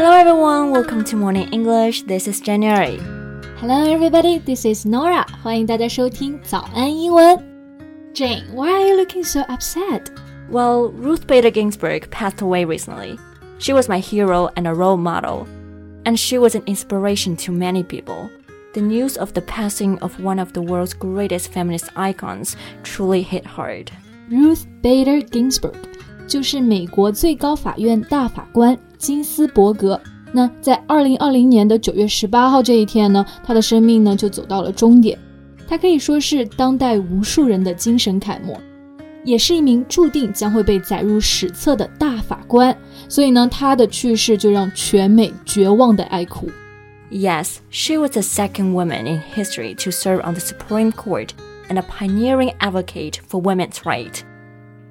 Hello everyone, welcome to Morning English. This is January. Hello everybody, this is Norah. 欢迎大家收听早安英文。Jane, why are you looking so upset? Well, Ruth Bader Ginsburg passed away recently. She was my hero and a role model, and she was an inspiration to many people. The news of the passing of one of the world's greatest feminist icons truly hit hard. Ruth Bader Ginsburg 就是美国最高法院大法官金斯伯格。那在二零二零年的九月十八号这一天呢，他的生命呢就走到了终点。他可以说是当代无数人的精神楷模，也是一名注定将会被载入史册的大法官。所以呢，他的去世就让全美绝望的哀哭。Yes, she was the second woman in history to serve on the Supreme Court and a pioneering advocate for women's rights.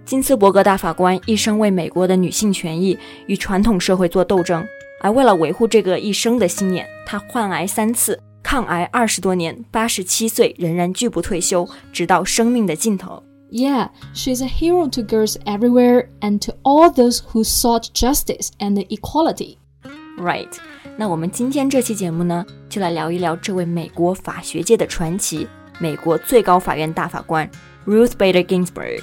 金斯伯格大法官一生为美国的女性权益与传统社会做斗争，而为了维护这个一生的信念，她患癌三次，抗癌二十多年，八十七岁仍然拒不退休，直到生命的尽头。Yeah, she's a hero to girls everywhere and to all those who sought justice and equality. Right. 那我们今天这期节目呢，就来聊一聊这位美国法学界的传奇——美国最高法院大法官 Ruth Bader Ginsburg。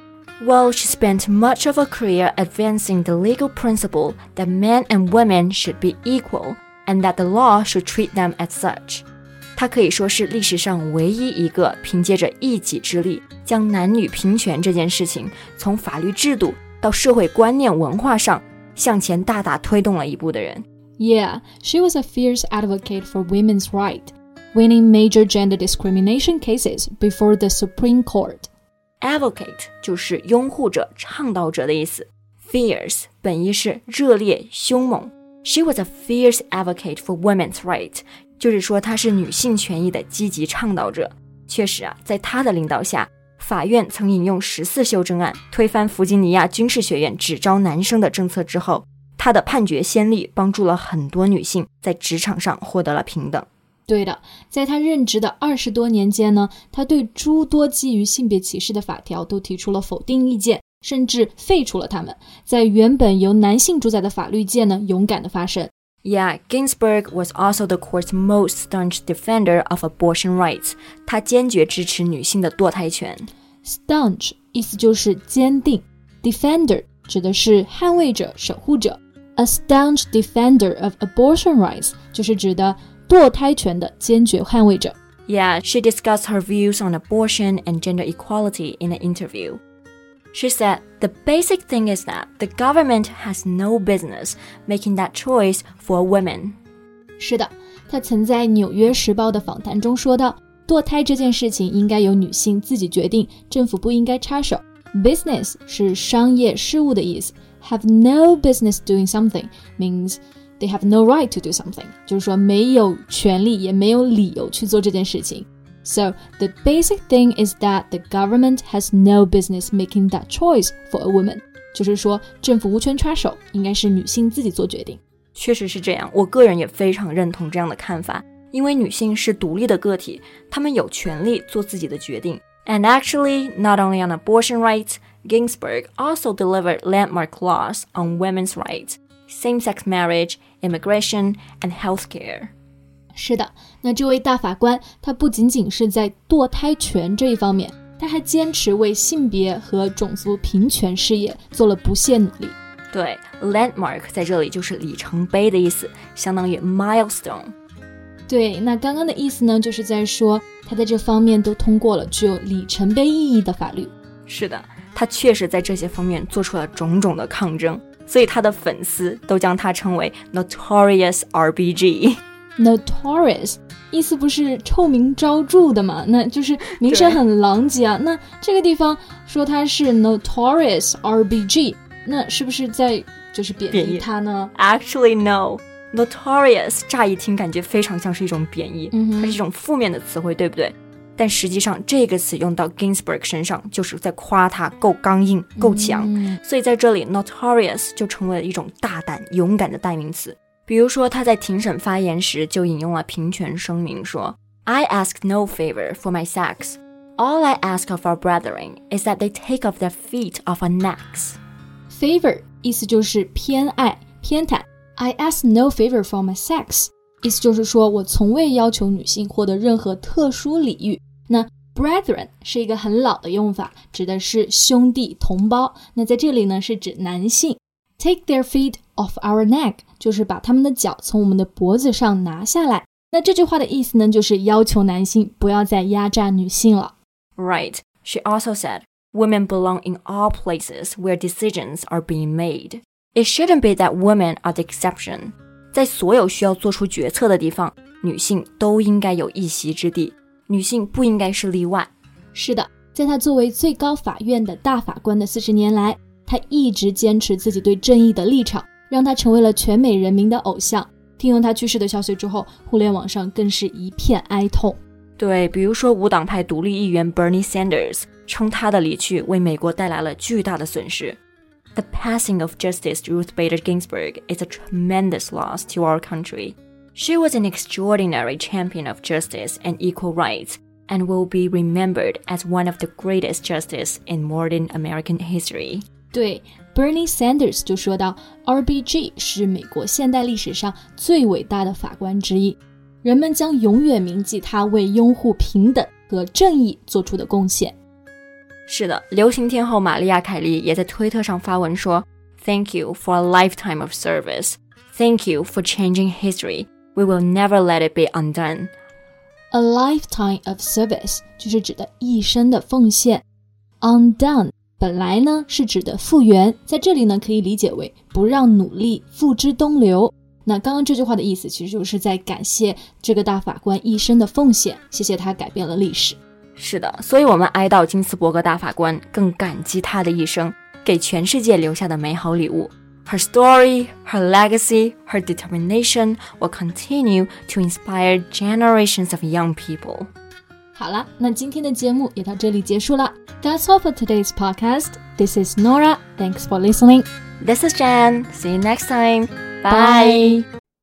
Well, she spent much of her career advancing the legal principle that men and women should be equal and that the law should treat them as such. 她可以说是历史上唯一一个凭借着一己之力将男女平权这件事情从法律制度到社会观念文化上向前大大推动了一步的人。Yeah, she was a fierce advocate for women's rights, winning major gender discrimination cases before the Supreme Court. Advocate 就是拥护者、倡导者的意思。Fierce 本意是热烈、凶猛。She was a fierce advocate for women's rights，就是说她是女性权益的积极倡导者。确实啊，在她的领导下，法院曾引用十四修正案推翻弗吉尼亚军事学院只招男生的政策之后，她的判决先例帮助了很多女性在职场上获得了平等。对的，在他任职的二十多年间呢，他对诸多基于性别歧视的法条都提出了否定意见，甚至废除了它们。在原本由男性主宰的法律界呢，勇敢的发声。Yeah, Ginsburg was also the court's most staunch defender of abortion rights. 他坚决支持女性的堕胎权。Staunch 意思就是坚定，defender 指的是捍卫者、守护者。A staunch defender of abortion rights 就是指的。 堕胎权的坚决捍卫者。Yeah, she discussed her views on abortion and gender equality in an interview. She said the basic thing is that the government has no business making that choice for women. 是的，她曾在《纽约时报》的访谈中说道：“堕胎这件事情应该由女性自己决定，政府不应该插手。Business 是商业事务的意思，have no business doing something means they have no right to do something，就是说没有权利也没有理由去做这件事情。So the basic thing is that the government has no business making that choice for a woman，就是说政府无权插手，应该是女性自己做决定。确实是这样，我个人也非常认同这样的看法，因为女性是独立的个体，她们有权利做自己的决定。And actually, not only on abortion rights, Ginsburg also delivered landmark laws on women's rights Same-sex marriage, immigration, and healthcare. 是的，那这位大法官，他不仅仅是在堕胎权这一方面，他还坚持为性别和种族平权事业做了不懈努力。对，landmark 在这里就是里程碑的意思，相当于 milestone。对，那刚刚的意思呢，就是在说他在这方面都通过了具有里程碑意义的法律。是的，他确实在这些方面做出了种种的抗争。所以他的粉丝都将他称为 Notorious RBG。Notorious 意思不是臭名昭著的嘛？那就是名声很狼藉啊。那这个地方说他是 Notorious RBG，那是不是在就是贬低他呢？Actually no。Notorious 乍一听感觉非常像是一种贬义，嗯它是一种负面的词汇，对不对？但实际上这个词用到 Ginsburg 身上，就是在夸他够刚硬、够强。嗯、所以在这里，notorious 就成为了一种大胆、勇敢的代名词。比如说，他在庭审发言时就引用了平权声明，说：“I ask no favor for my sex. All I ask of our brethren is that they take off their feet off our necks.” Favor 意思就是偏爱、偏袒。I ask no favor for my sex. 意思就是说我从未要求女性获得任何特殊礼遇。那 brethren 是一个很老的用法，指的是兄弟、同胞。那在这里呢，是指男性。Take their feet off our neck，就是把他们的脚从我们的脖子上拿下来。那这句话的意思呢，就是要求男性不要再压榨女性了。 Right. She also said, Women belong in all places where decisions are being made. It shouldn't be that women are the exception. 在所有需要做出决策的地方，女性都应该有一席之地，女性不应该是例外。是的，在她作为最高法院的大法官的四十年来，她一直坚持自己对正义的立场，让她成为了全美人民的偶像。听闻她去世的消息之后，互联网上更是一片哀痛。对，比如说无党派独立议员 Bernie Sanders 称他的离去为美国带来了巨大的损失。The passing of Justice Ruth Bader Ginsburg is a tremendous loss to our country. She was an extraordinary champion of justice and equal rights, and will be remembered as one of the greatest justices in modern American history. 对，Bernie Sanders 就说到，RBG 是美国现代历史上最伟大的法官之一，人们将永远铭记他为拥护平等和正义做出的贡献。 是的，流行天后玛丽亚·凯莉也在推特上发文说：“Thank you for a lifetime of service. Thank you for changing history. We will never let it be undone.” A lifetime of service 就是指的一生的奉献。Undone 本来呢是指的复原，在这里呢可以理解为不让努力付之东流。那刚刚这句话的意思其实就是在感谢这个大法官一生的奉献，谢谢他改变了历史。是的，所以我们哀悼金斯伯格大法官，更感激他的一生给全世界留下的美好礼物。Her story, her legacy, her determination will continue to inspire generations of young people. 好了，那今天的节目也到这里结束了。That's all for today's podcast. This is Norah. Thanks for listening. This is Jan. See you next time. Bye. Bye.